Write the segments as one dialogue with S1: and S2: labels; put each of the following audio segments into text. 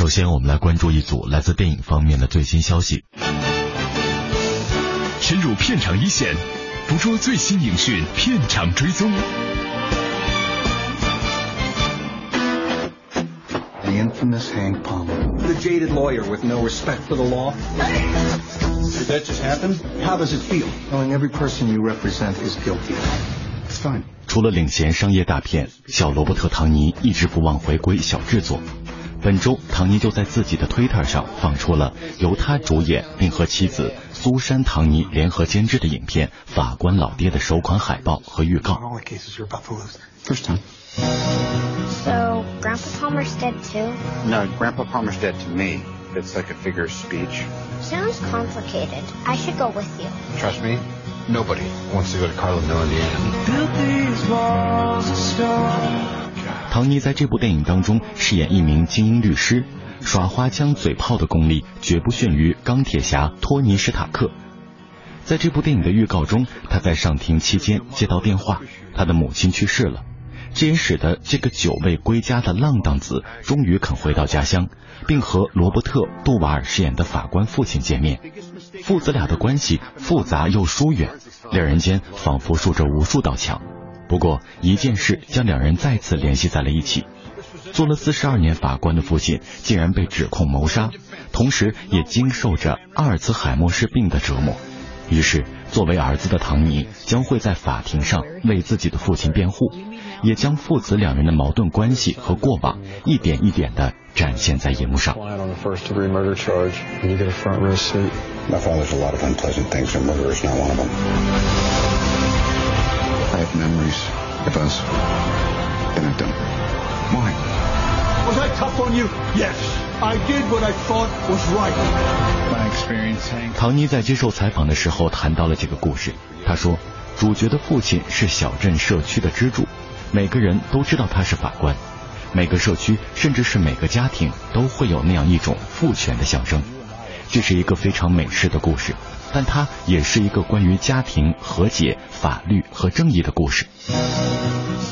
S1: 首先，我们来关注一组来自电影方面的最新消息。
S2: 深入片场一线，捕捉最新影讯，片场追踪。
S3: The infamous Hank Palmer.
S4: The jaded lawyer with no respect for the law. Did that just happen? How does it feel?
S3: Knowing every person you represent is guilty. It's fine.
S1: 除了领衔商业大片，小罗伯特·唐尼一直不忘回归小制作。本周，唐尼就在自己的推特上放出了由他主演并和妻子苏珊·唐尼联合监制的影片《法官老爹》的首款海报和预告。
S3: All the cases you're about to lose. First time.
S5: So, Grandpa Palmer's dead too?
S6: No, Grandpa Palmer's dead to me. It's like a figure of speech.
S5: Sounds complicated. I should go with you.
S6: Trust me, nobody wants to go to Carlo Mill, Indiana.
S1: 唐尼在这部电影当中饰演一名精英律师，耍花枪嘴炮的功力绝不逊于钢铁侠托尼·史塔克。在这部电影的预告中，他在上庭期间接到电话，他的母亲去世了，这也使得这个久未归家的浪荡子终于肯回到家乡，并和罗伯特·杜瓦尔饰演的法官父亲见面。父子俩的关系复杂又疏远，两人间仿佛竖着无数道墙。不过，一件事将两人再次联系在了一起。做了四十二年法官的父亲竟然被指控谋杀，同时也经受着阿尔茨海默氏病的折磨。于是，作为儿子的唐尼将会在法庭上为自己的父亲辩护，也将父子两人的矛盾关系和过往一点一点的展现在荧幕上。
S3: Have memories of us that I don't. Why?
S4: Was I tough on you? Yes. I did what I thought was right.
S3: My experience, Hank.
S1: 唐尼在接受采访的时候谈到了这个故事。他说，主角的父亲是小镇社区的支柱，每个人都知道他是法官，每个社区甚至是每个家庭都会有那样一种父权的象征。这是一个非常美式的故事，但它也是一个关于家庭、和解、法律和正义的故事。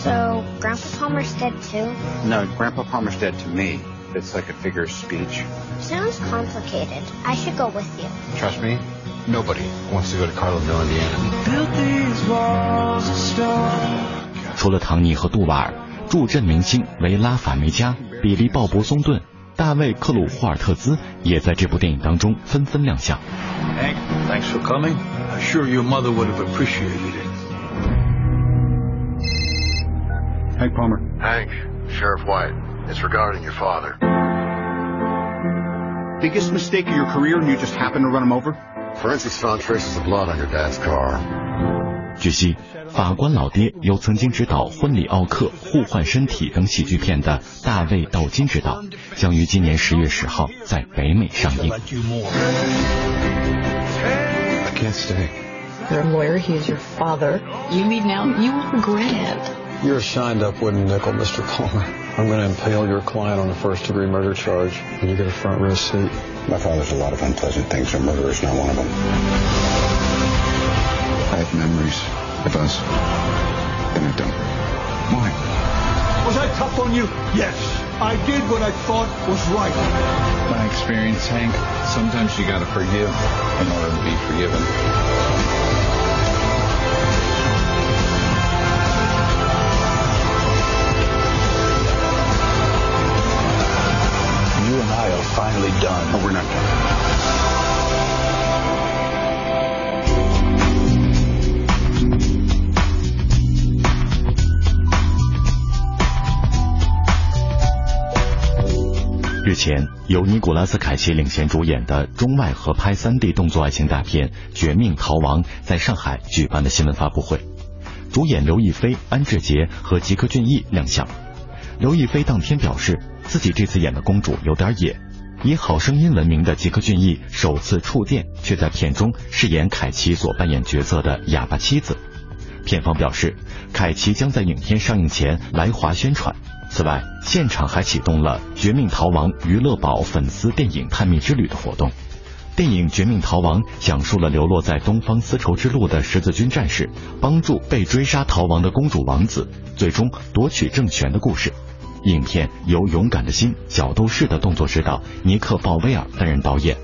S5: So, Grandpa Palmer's dead too?
S6: No, Grandpa Palmer's dead to me. It's like a figure of speech.
S5: Sounds complicated. I should go with you.
S6: Trust me, nobody wants to go to Carlo Mill, Indiana.
S1: 除了唐尼和杜瓦尔，助阵明星维拉·法梅加、比利·鲍勃·松顿、大卫·克鲁霍尔特兹也在这部电影当中纷纷亮相。
S4: Hank, thanks for coming. I'm sure your mother would have appreciated it.
S3: Hank Palmer.
S7: Hank, Sheriff White, it's regarding your father.
S4: Biggest mistake of your career, and you just happened to run him over?
S7: Forensics found traces of blood on your dad's car.
S1: 据悉，法官老爹由曾经执导《婚礼奥克》《互换身体》等喜剧片的大卫·道金执导，将于今年十月十号在北美上映。
S4: Like you more.
S6: I can't stay.
S8: You're a lawyer, he is your father. You leave now, you will regret it.
S9: You're a shined up wooden nickel, Mr. Palmer. I'm going to impale your client on a first degree murder charge, and you get a front row seat.
S6: My father's a lot of unpleasant things, and murder is not one of them.
S3: I have memories of us that I don't. Why?
S4: Was I tough on you? Yes. I did what I thought was right.
S3: My experience, Hank.
S6: Sometimes you gotta forgive in order to be forgiven.
S4: You and I are finally done.
S6: Oh, we're not done.
S1: 日前，由尼古拉斯凯奇领衔主演的中外合拍 3D 动作爱情大片《绝命逃亡》在上海举办了新闻发布会，主演刘亦菲、安志杰和吉克隽逸亮相。刘亦菲当天表示，自己这次演的公主有点野，以好声音闻名的吉克隽逸首次触电，却在片中饰演凯奇所扮演角色的哑巴妻子。片方表示，凯奇将在影片上映前来华宣传。此外，现场还启动了《绝命逃亡》娱乐宝粉丝电影探秘之旅的活动。电影《绝命逃亡》讲述了流落在东方丝绸之路的十字军战士帮助被追杀逃亡的公主王子，最终夺取政权的故事。影片由勇敢的心、角斗士的动作指导尼克·鲍威尔担任导演，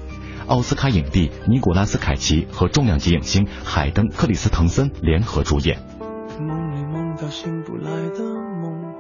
S1: 奥斯卡影帝尼古拉斯·凯奇和重量级影星海登·克里斯滕森联合主演。
S10: 梦里梦到醒不来的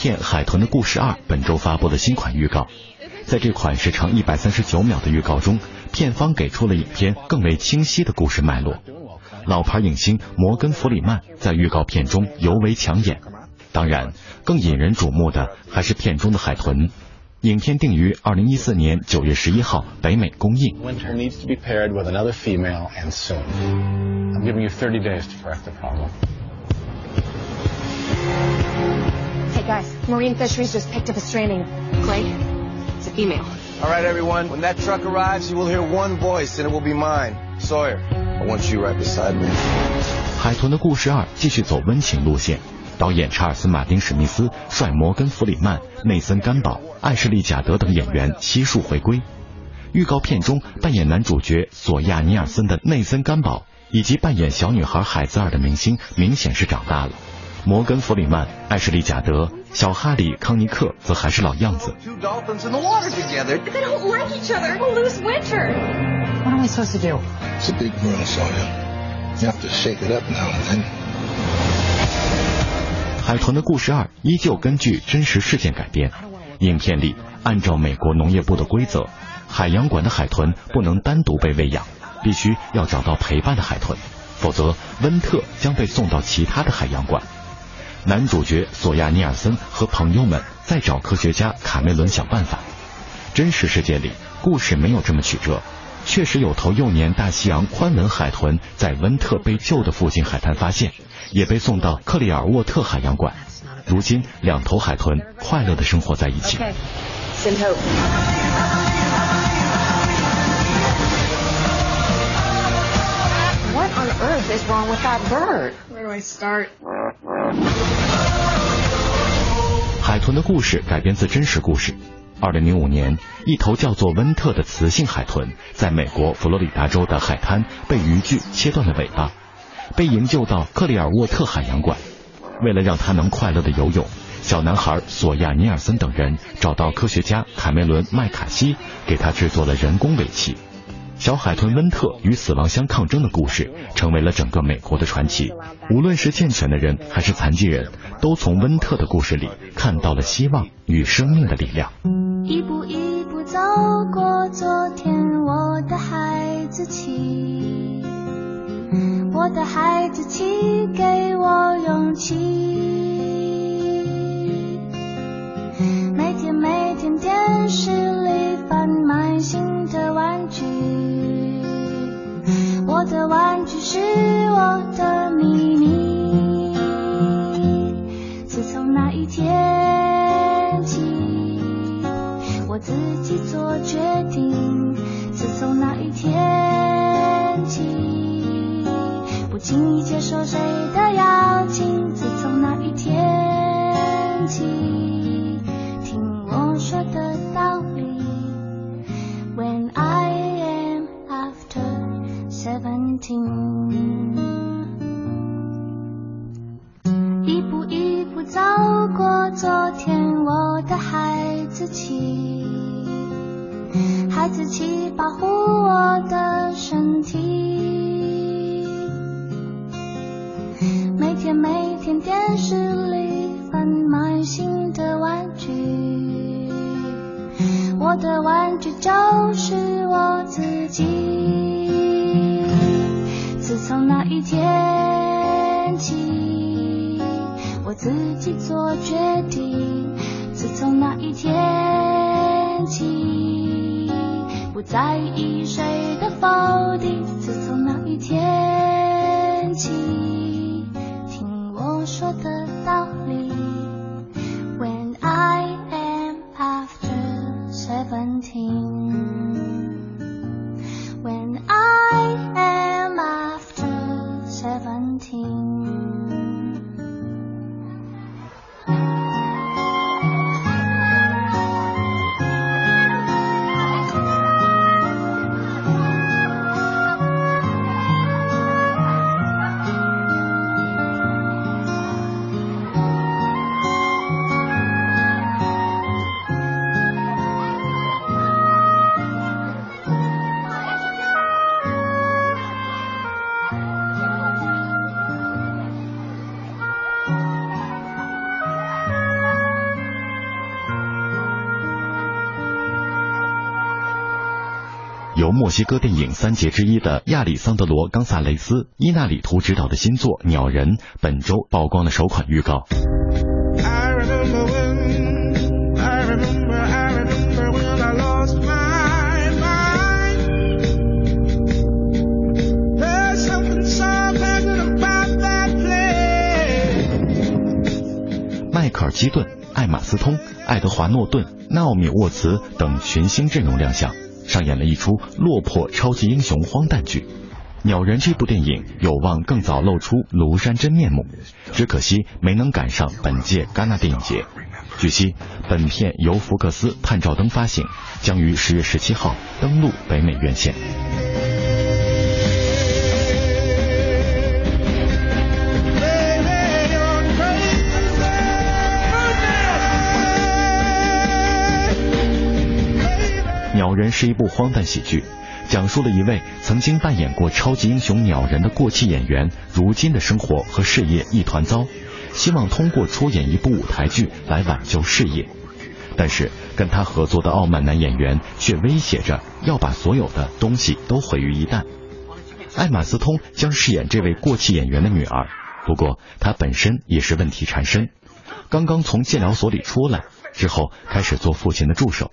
S1: 片《海豚的故事二》本周发布的新款预告，在这款时长一百三十九秒的预告中，片方给出了影片更为清晰的故事脉络。老牌影星摩根·弗里曼在预告片中尤为抢眼，当然，更引人瞩目的还是片中的海豚。影片定于二零一四年九月十一号北美公映。
S11: SOS. Marine Fisheries just picked up a stranding. Clay, it's a female.
S12: All right, everyone. When that truck arrives, you will hear one voice, and it will be mine, Sawyer. I want you right beside me.
S1: 海豚的故事二继续走温情路线，导演查尔斯·马丁·史密斯率摩根·弗里曼、内森·甘宝、艾什利·贾德等演员悉数回归。预告片中扮演男主角索亚·尼尔森的内森·甘宝，以及扮演小女孩海兹尔的明星，明显是长大了。摩根·弗里曼、艾什利·贾德、小哈里·康尼克则还是老样子。海豚的故事二依旧根据真实事件改编。影片里按照美国农业部的规则，海洋馆的海豚不能单独被喂养，必须要找到陪伴的海豚，否则温特将被送到其他的海洋馆。男主角索亚尼尔森和朋友们在找科学家卡梅伦想办法。真实世界里，故事没有这么曲折，确实有头幼年大西洋宽吻海豚在温特被救的附近海滩发现，也被送到克里尔沃特海洋馆。如今，两头海豚快乐的生活在一起。
S11: Okay. Send hope.
S8: What on earth is wrong with that bird?
S11: Where do I start?
S1: 海豚的故事改编自真实故事。二零零五年，一头叫做温特的雌性海豚，在美国佛罗里达州的海滩被渔具切断了尾巴，被营救到克里尔沃特海洋馆。为了让它能快乐的游泳，小男孩索亚尼尔森等人找到科学家凯梅伦麦卡锡，给他制作了人工尾鳍。小海豚温特与死亡相抗争的故事，成为了整个美国的传奇。无论是健全的人还是残疾人，都从温特的故事里看到了希望与生命的力量。
S13: 一步一步走过昨天，我的孩子气，我的孩子气给我勇气。每天每天电视里贩卖新的玩具，我的玩具是我的秘密。自从那一天起。我自己做决定。自从那一天起，不轻易接受谁的邀请。自从那一天起，说的道理。When I am after seventeen，一步一步走过昨天，我的孩子气。孩子气保护我的身体。每天每天电视里贩卖新的玩具，我的玩具就是我自己。自从那一天起，我自己做决定。自从那一天起。不在意谁的否定。自从那一天起，听我说的道理。暂
S1: 停。墨西哥电影三杰之一的亚里桑德罗·冈萨雷斯·伊纳里图执导的新作《鸟人》本周曝光了首款预告。迈克尔·基顿艾玛斯通、爱德华诺顿、纳奥米沃茨等群星阵容亮相，上演了一出落魄超级英雄荒诞剧。《鸟人》这部电影有望更早露出庐山真面目，只可惜没能赶上本届戛纳电影节。据悉，本片由福克斯探照灯发行，将于十月十七号登陆北美院线。《鸟人》是一部荒诞喜剧，讲述了一位曾经扮演过超级英雄鸟人的过气演员，如今的生活和事业一团糟，希望通过出演一部舞台剧来挽救事业。但是跟他合作的傲慢男演员却威胁着要把所有的东西都毁于一旦。艾玛斯通将饰演这位过气演员的女儿，不过她本身也是问题缠身，刚刚从戒疗所里出来之后，开始做父亲的助手。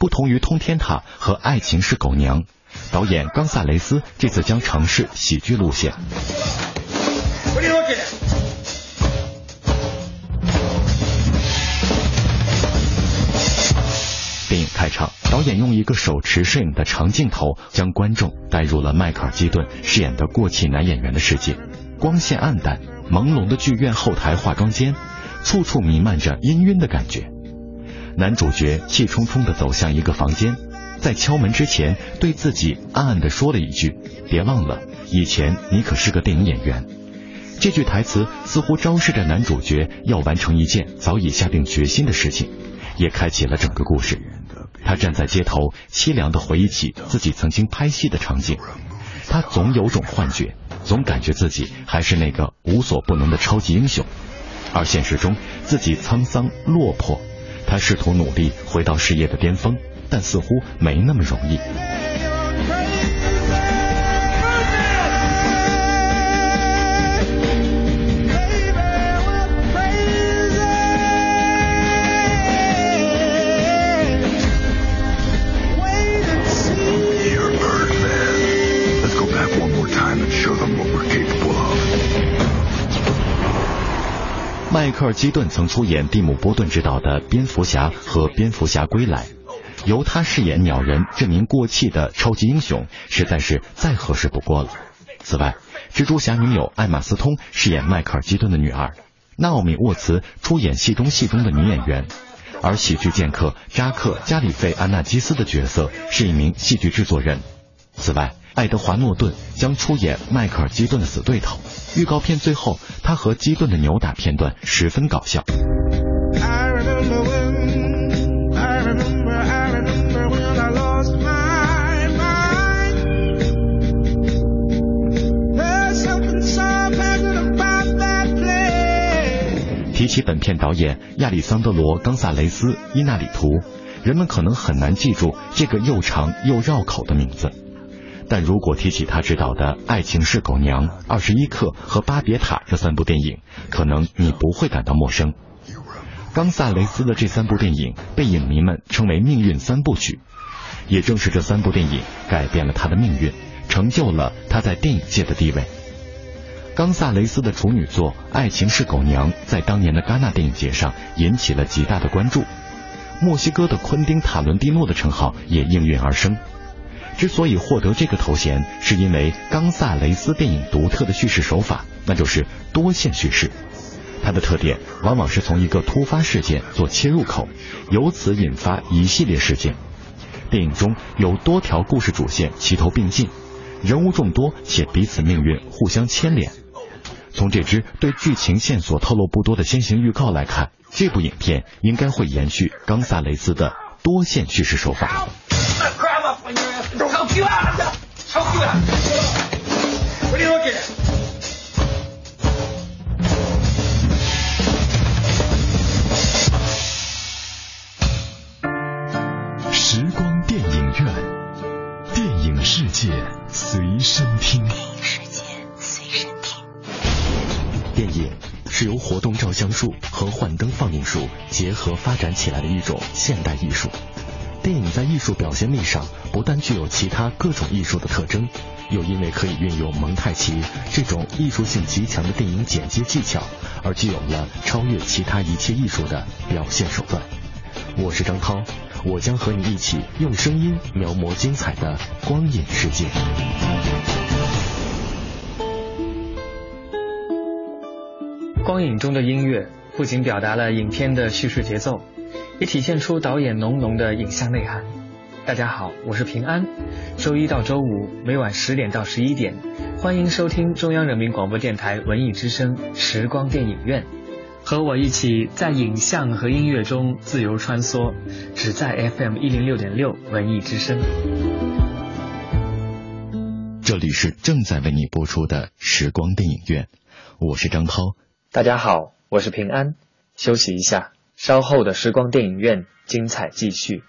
S1: 不同于《通天塔》和《爱情是狗娘》，导演冈萨雷斯这次将尝试喜剧路线。电影开场，导演用一个手持摄影的长镜头，将观众带入了迈克尔·基顿饰演的过气男演员的世界。光线暗淡，朦胧的剧院后台化妆间，处处弥漫着氤氲的感觉。男主角气冲冲地走向一个房间，在敲门之前，对自己暗暗地说了一句：“别忘了，以前你可是个电影演员。”这句台词似乎昭示着男主角要完成一件早已下定决心的事情，也开启了整个故事。他站在街头，凄凉地回忆起自己曾经拍戏的场景。他总有种幻觉，总感觉自己还是那个无所不能的超级英雄，而现实中自己沧桑落魄。他试图努力回到事业的巅峰，但似乎没那么容易。迈克尔·基顿曾出演蒂姆·波顿执导的《蝙蝠侠》和《蝙蝠侠归来》，由他饰演鸟人这名过气的超级英雄，实在是再合适不过了。此外，蜘蛛侠女友艾玛斯通饰演迈克尔·基顿的女儿，纳奥米·沃茨出演戏中戏中的女演员，而喜剧剑客扎克·加里费·安纳基斯的角色是一名戏剧制作人。此外，爱德华·诺顿将出演迈克尔·基顿的死对头。预告片最后，他和基顿的扭打片段十分搞笑。提起本片导演亚里桑德罗·冈萨雷斯·伊纳里图，人们可能很难记住这个又长又绕口的名字。但如果提起他执导的《爱情是狗娘》《二十一克》和《巴别塔》这三部电影，可能你不会感到陌生。冈萨雷斯的这三部电影被影迷们称为“命运三部曲”，也正是这三部电影改变了他的命运，成就了他在电影界的地位。冈萨雷斯的处女作《爱情是狗娘》在当年的戛纳电影节上引起了极大的关注，墨西哥的昆汀·塔伦蒂诺的称号也应运而生。之所以获得这个头衔，是因为冈萨雷斯电影独特的叙事手法，那就是多线叙事。它的特点往往是从一个突发事件做切入口，由此引发一系列事件。电影中有多条故事主线齐头并进，人物众多且彼此命运互相牵连。从这支对剧情线索透露不多的先行预告来看，这部影片应该会延续冈萨雷斯的多线叙事手法。Choke you out! Choke you out! What are you looking
S2: 时光电影院，电影世界随身听。
S14: 电影世界随身听。
S1: 电影是由活动照相术和幻灯放映术结合发展起来的一种现代艺术。电影在艺术表现力上不但具有其他各种艺术的特征，又因为可以运用蒙太奇这种艺术性极强的电影剪接技巧，而具有了超越其他一切艺术的表现手段。我是张涛，我将和你一起用声音描摹精彩的光影世界。
S10: 光影中的音乐不仅表达了影片的叙事节奏，也体现出导演浓浓的影像内涵。大家好，我是平安。周一到周五每晚十点到十一点，欢迎收听中央人民广播电台文艺之声《时光电影院》，和我一起在影像和音乐中自由穿梭，只在 FM 一零六点六文艺之声。
S1: 这里是正在为你播出的《时光电影院》，我是张涛。
S10: 大家好，我是平安。休息一下，稍后的时光电影院精彩继续。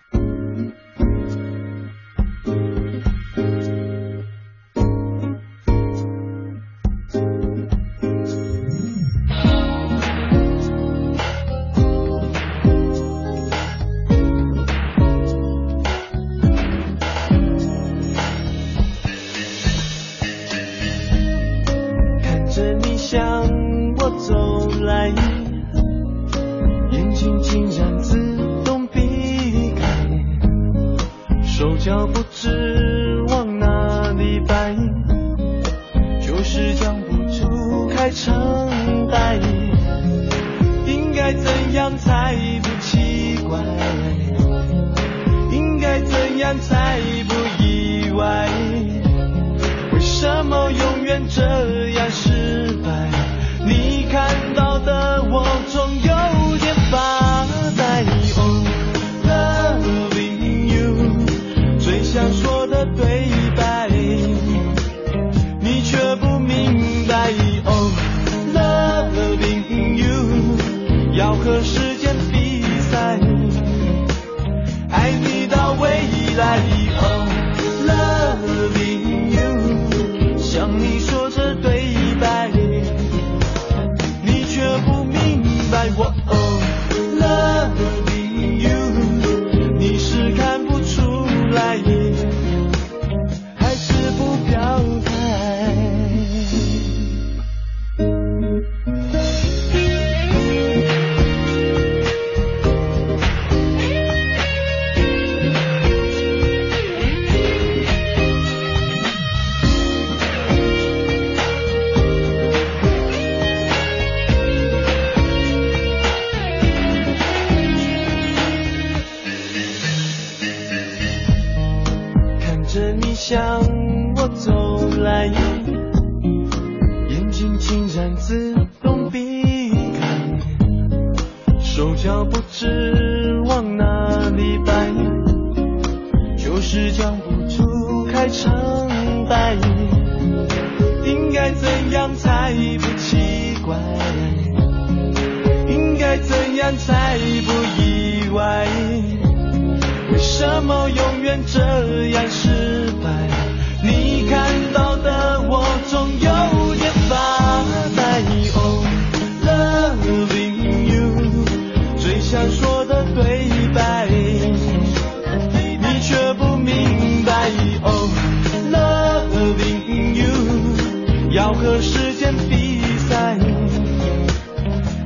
S15: 和时间比赛，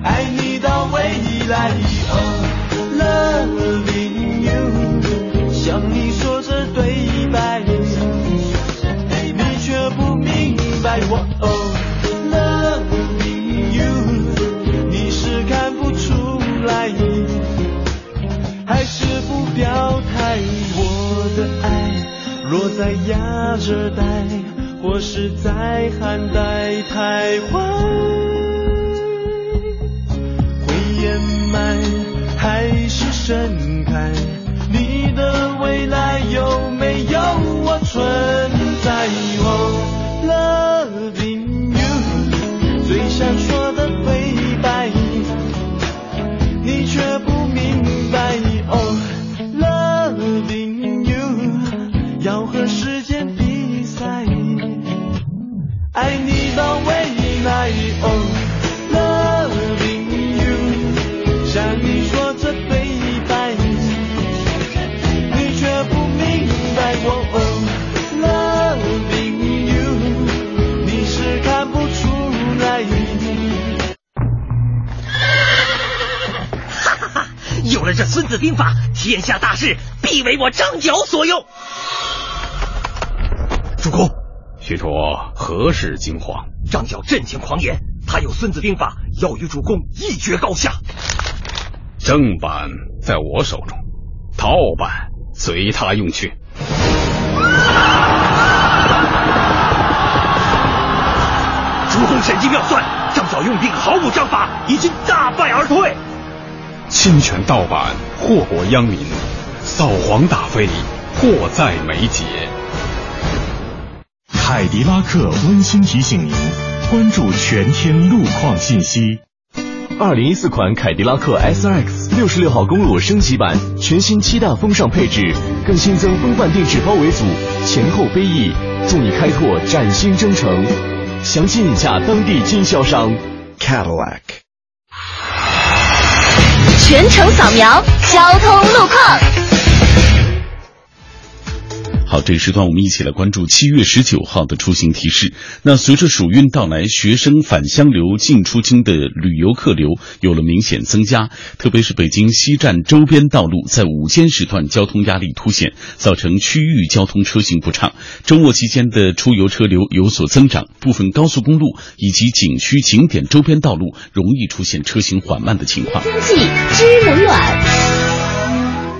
S15: 爱你到未来。哦
S16: ，loving you，向
S10: 你说着对白，你却不明白。我 oh loving you，你是看不出来，还是不表态？我的爱落在亚热带。我是在汉代徘徊
S16: 孙子兵法》，天下大事必为我张角所用。
S17: 主公，许褚何事惊慌？
S16: 张角阵前狂言，他有《孙子兵法》，要与主公一决高下。
S17: 正版在我手中，盗版随他用去。
S16: 主公神机妙算，张角用兵毫无章法，已经大败而退。
S17: 侵权盗版，祸国殃民，扫黄打非，迫在眉睫。
S2: 凯迪拉克温馨提醒您，关注全天路况信息。
S18: 二零一四款凯迪拉克 SRX 六十六号公路升级版，全新七大风尚配置，更新增风范定制包围组，前后飞翼，助你开拓崭新征程。详情请洽当地经销商
S2: Cadillac。
S13: 全程扫描交通路况。
S19: 好，这个时段我们一起来关注七月十九号的出行提示。那随着暑运到来，学生返乡流进出京的旅游客流有了明显增加，特别是北京西站周边道路在午间时段交通压力凸显，造成区域交通车行不畅。周末期间的出游车流有所增长，部分高速公路以及景区景点周边道路容易出现车行缓慢的情况。
S13: 天气知冷暖。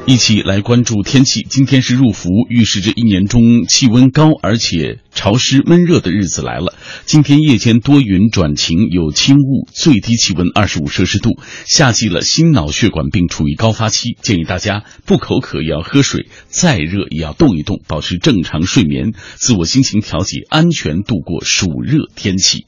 S19: 一起来关注天气。今天是入伏，预示着一年中气温高而且潮湿闷热的日子来了。今天夜间多云转晴，有轻雾，最低气温二十五摄氏度。夏季了，心脑血管病处于高发期，建议大家不口渴也要喝水，再热也要动一动，保持正常睡眠，自我心情调节，安全度过暑热天气。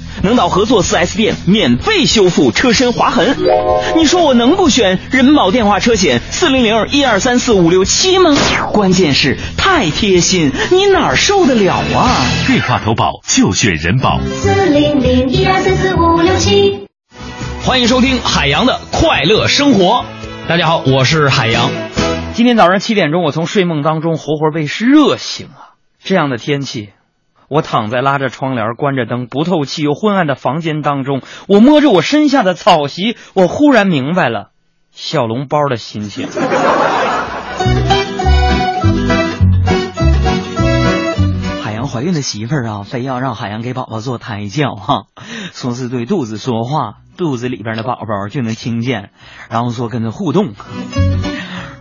S20: 能到合作 4S 店免费修复车身划痕。你说我能不选人保电话车险四零零一二三四五六七吗？关键是太贴心，你哪受得了啊？
S2: 电话投保就选人保。
S13: 四零零一二三四五六七。
S21: 欢迎收听海洋的快乐生活。大家好，我是海洋。
S22: 今天早上七点钟，我从睡梦当中活活被热醒了！这样的天气，我躺在拉着窗帘、关着灯、不透气又昏暗的房间当中，我摸着我身下的草席，我忽然明白了小笼包的心情。海洋怀孕的媳妇儿啊，非要让海洋给宝宝做胎教哈，说是对肚子说话，肚子里边的宝宝就能听见，然后说跟他互动。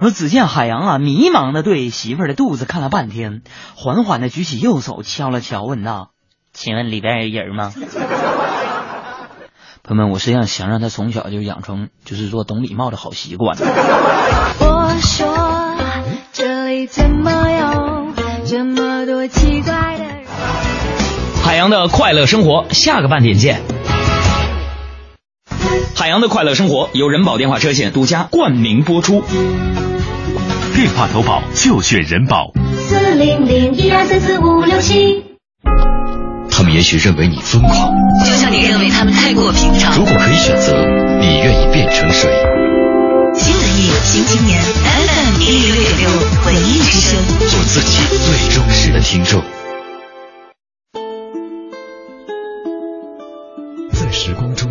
S22: 说只见海洋啊，迷茫的对媳妇儿的肚子看了半天，缓缓的举起右手敲了敲，问道：“请问里边有人吗？”朋友们，我实际上想让他从小就养成就是说懂礼貌的好习惯。
S13: 我说这里怎么有这么多奇怪的人？
S21: 海洋的快乐生活，下个半点见。海洋的快乐生活由人保电话车险独家冠名播出。
S2: 电话投保就选人保。
S13: 四零零一二三四五六七。
S23: 他们也许认为你疯狂，
S14: 就像你认为他们太过平常。
S23: 如果可以选择，你愿意变成谁？
S14: 新文艺新青年 FM 一零六点六文艺之声，
S23: 做自己最忠实的听众。
S2: 在时光中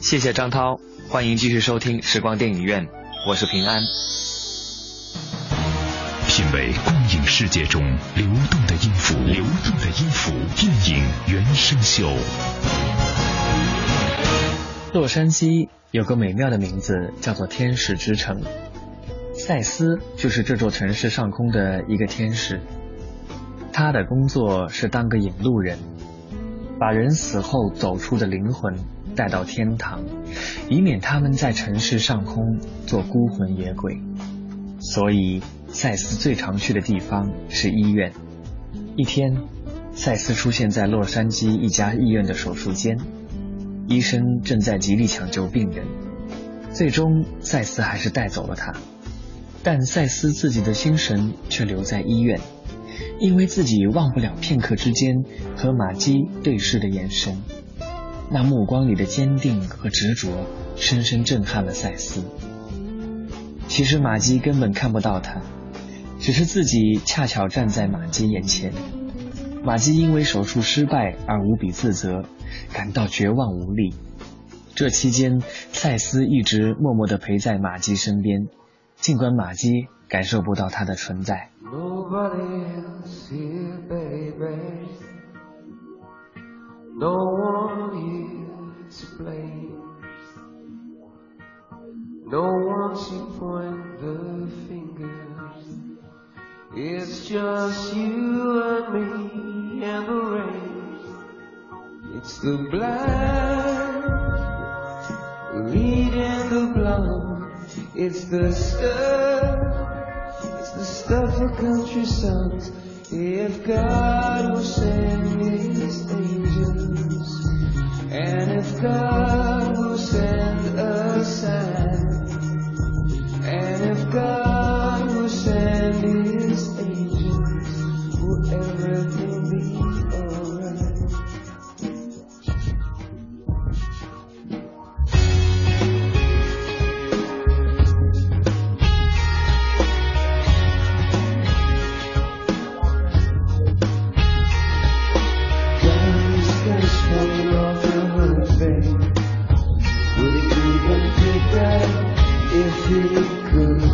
S22: 谢谢张涛，欢迎继续收听时光电影院，我是平安。
S2: 品味光影世界中流动的音符，流动的音符，电影原声秀。
S22: 洛杉矶有个美妙的名字，叫做天使之城。赛斯就是这座城市上空的一个天使，他的工作是当个引路人。把人死后走出的灵魂带到天堂，以免他们在城市上空做孤魂野鬼。所以，赛斯最常去的地方是医院。一天，赛斯出现在洛杉矶一家医院的手术间，医生正在极力抢救病人。最终，赛斯还是带走了他，但赛斯自己的心神却留在医院。因为自己忘不了片刻之间和马基对视的眼神，那目光里的坚定和执着，深深震撼了赛斯。其实马基根本看不到他，只是自己恰巧站在马基眼前。马基因为手术失败而无比自责，感到绝望无力。这期间，赛斯一直默默地陪在马基身边，尽管马基感受不到他的存在。
S6: No one here to blame. No one to point the fingers. It's just you and me and the rain. It's the blind leading the blind. It's the stuff It's the stuff of country songs. If God will send his angels, and if God 是一
S22: 个。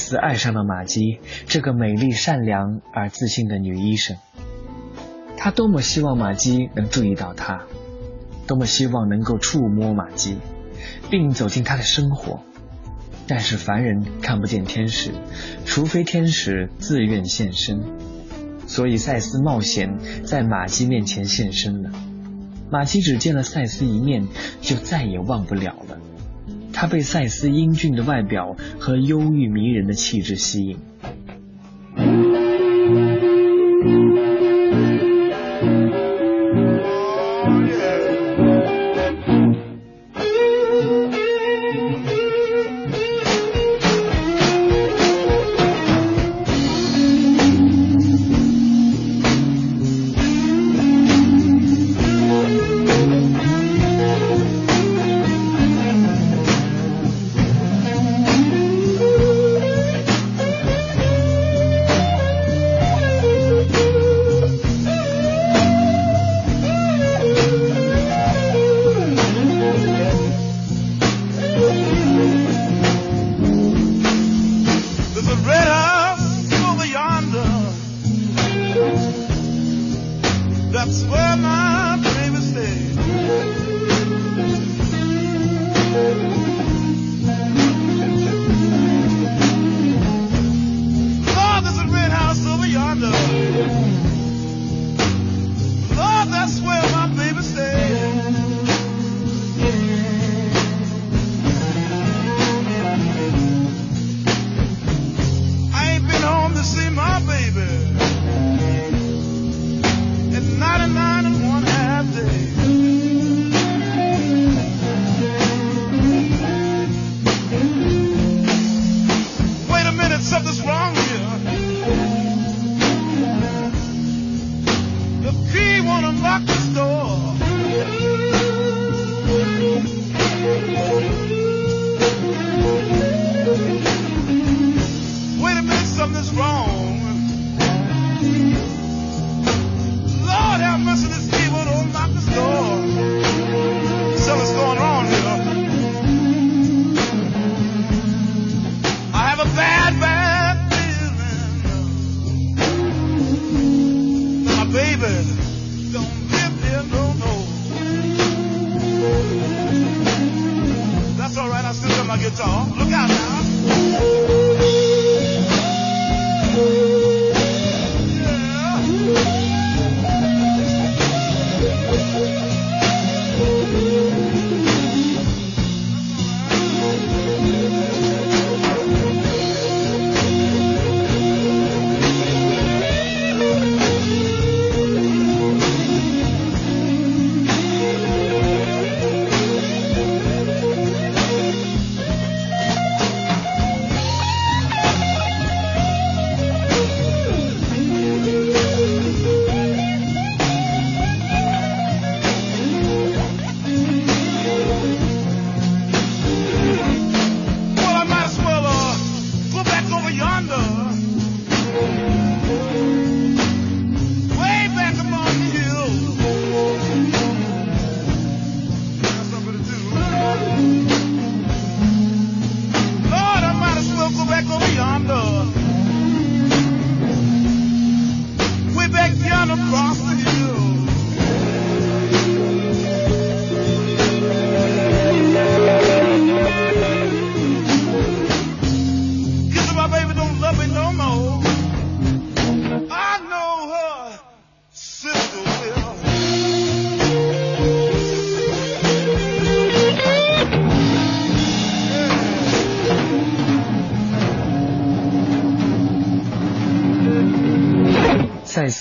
S22: 斯爱上了玛姬这个美丽、善良而自信的女医生。他多么希望玛姬能注意到他，多么希望能够触摸玛姬，并走进他的生活。但是凡人看不见天使，除非天使自愿现身。所以赛斯冒险在玛姬面前现身了。玛姬只见了赛斯一面，就再也忘不了了。他被赛斯英俊的外表和忧郁迷人的气质吸引。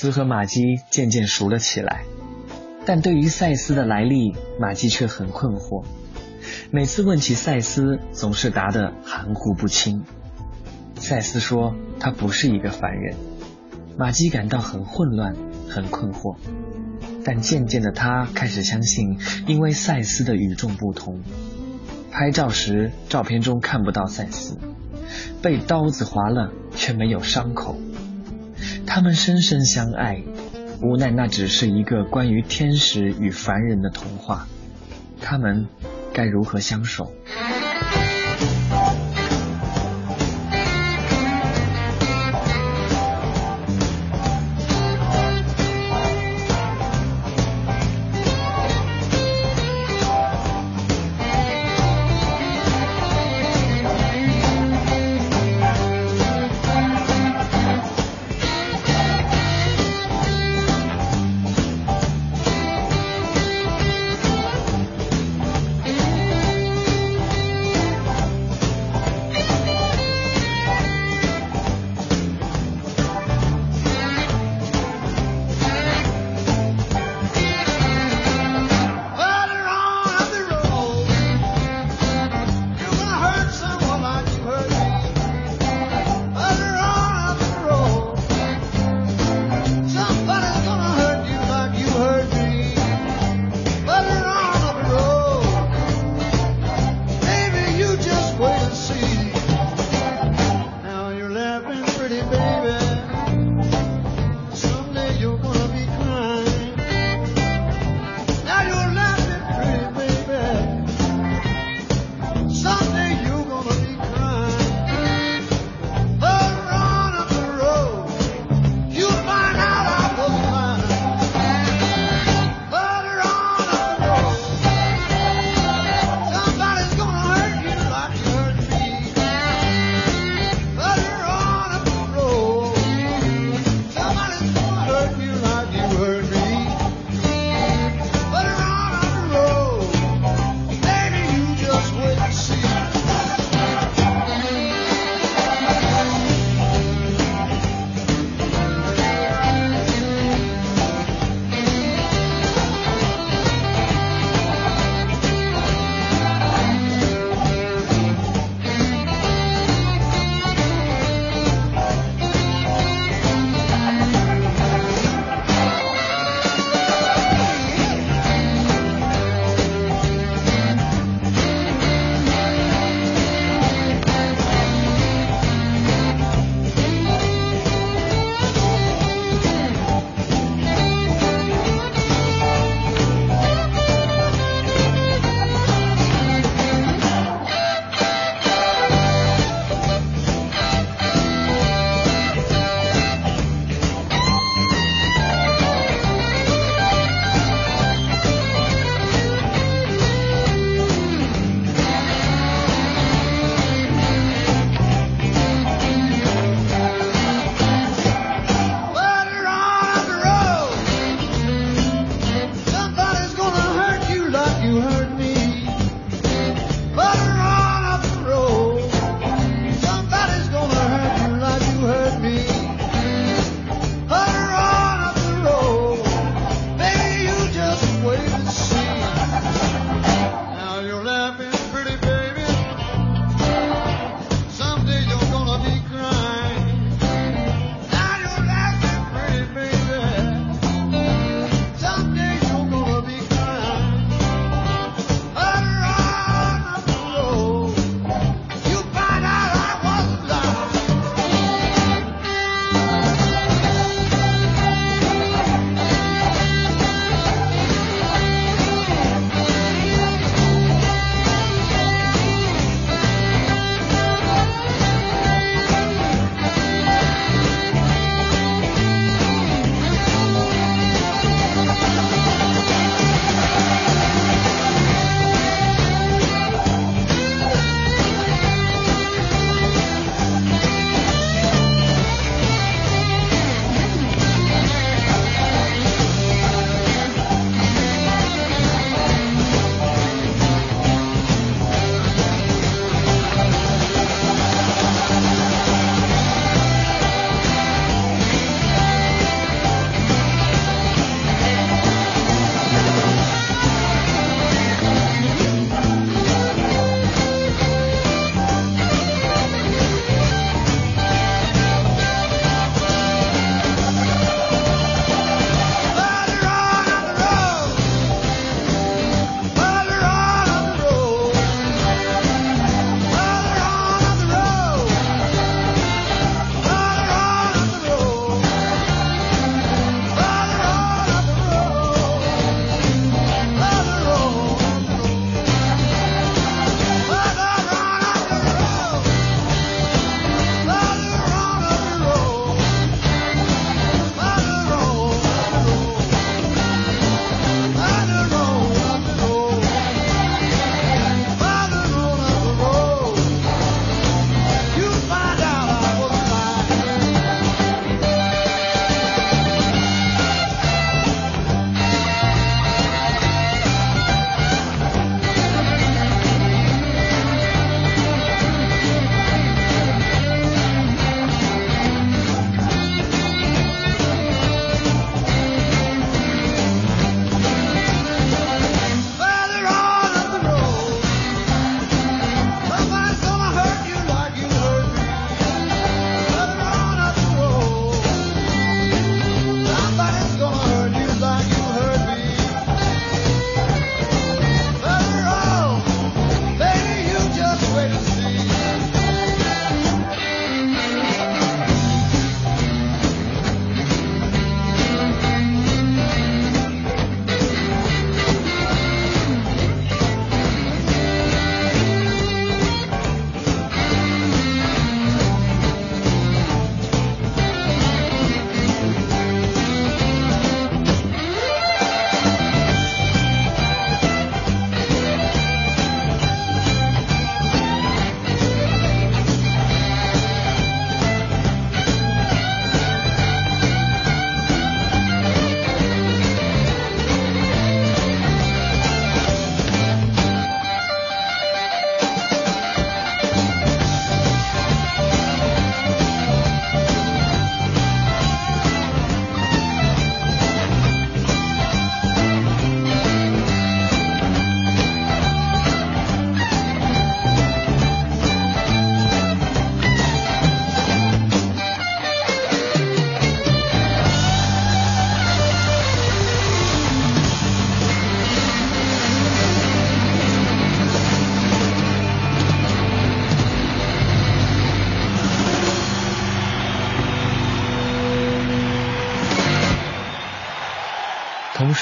S22: 斯和玛姬渐渐熟了起来，但对于赛斯的来历，玛姬却很困惑。每次问起赛斯，总是答得含糊不清。赛斯说他不是一个凡人，玛姬感到很混乱，很困惑。但渐渐的，他开始相信，因为赛斯的与众不同。拍照时，照片中看不到赛斯，被刀子划了却没有伤口。他们深深相爱，无奈那只是一个关于天使与凡人的童话。他们该如何相守？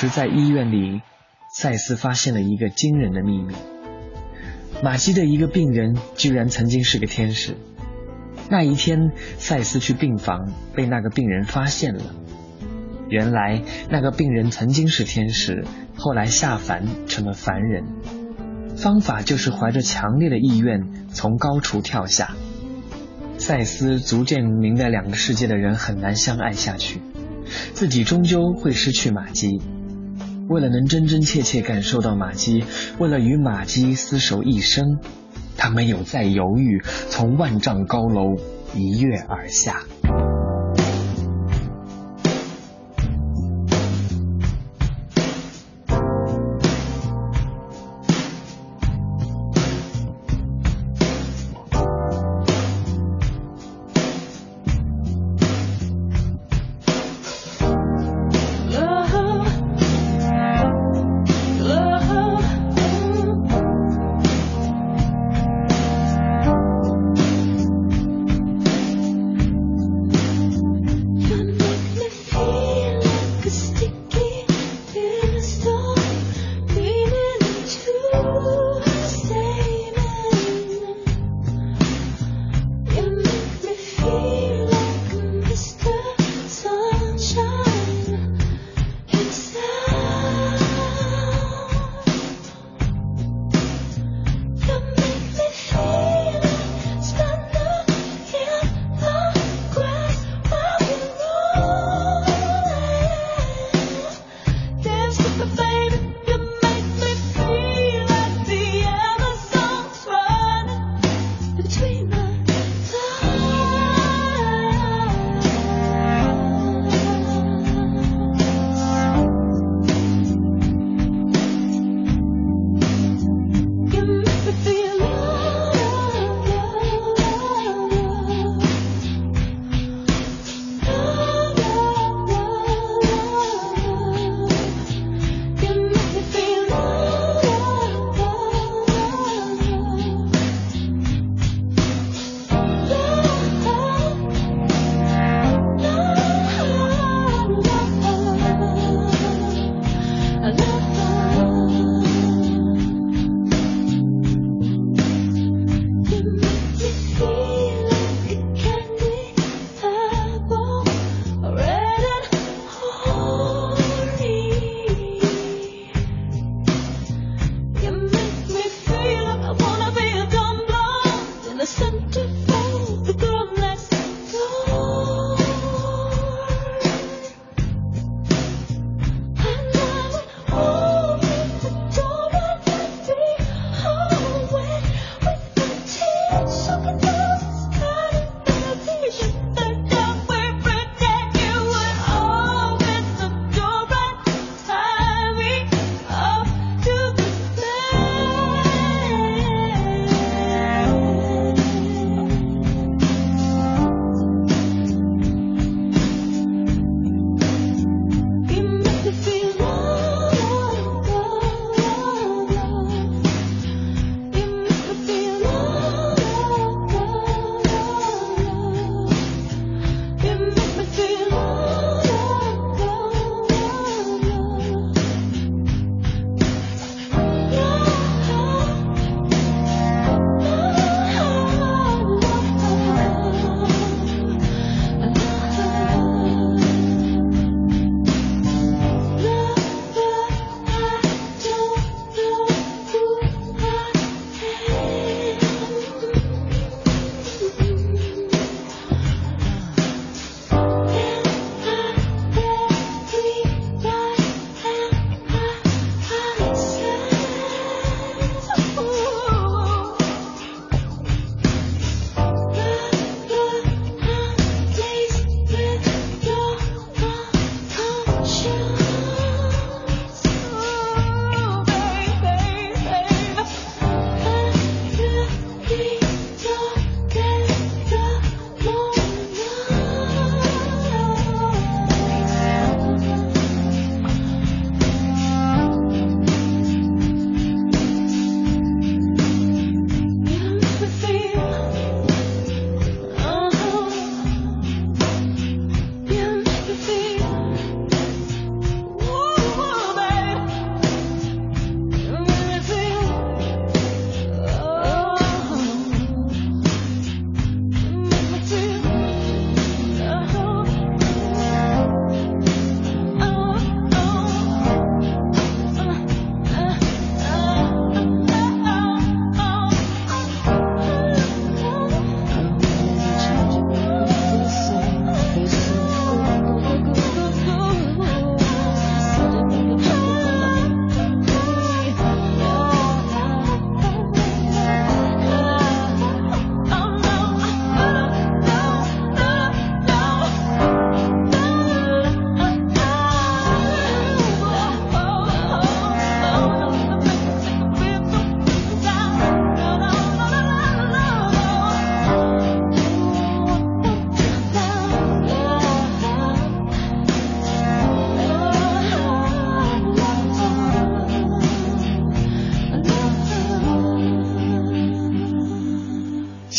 S22: 在医院里，赛斯发现了一个惊人的秘密：马基的一个病人居然曾经是个天使。那一天，赛斯去病房，被那个病人发现了。原来，那个病人曾经是天使，后来下凡成了凡人。方法就是怀着强烈的意愿从高处跳下。赛斯逐渐明白，两个世界的人很难相爱下去，自己终究会失去马基。为了能真真切切感受到玛姬，为了与玛姬厮守一生。他没有再犹豫，从万丈高楼一跃而下。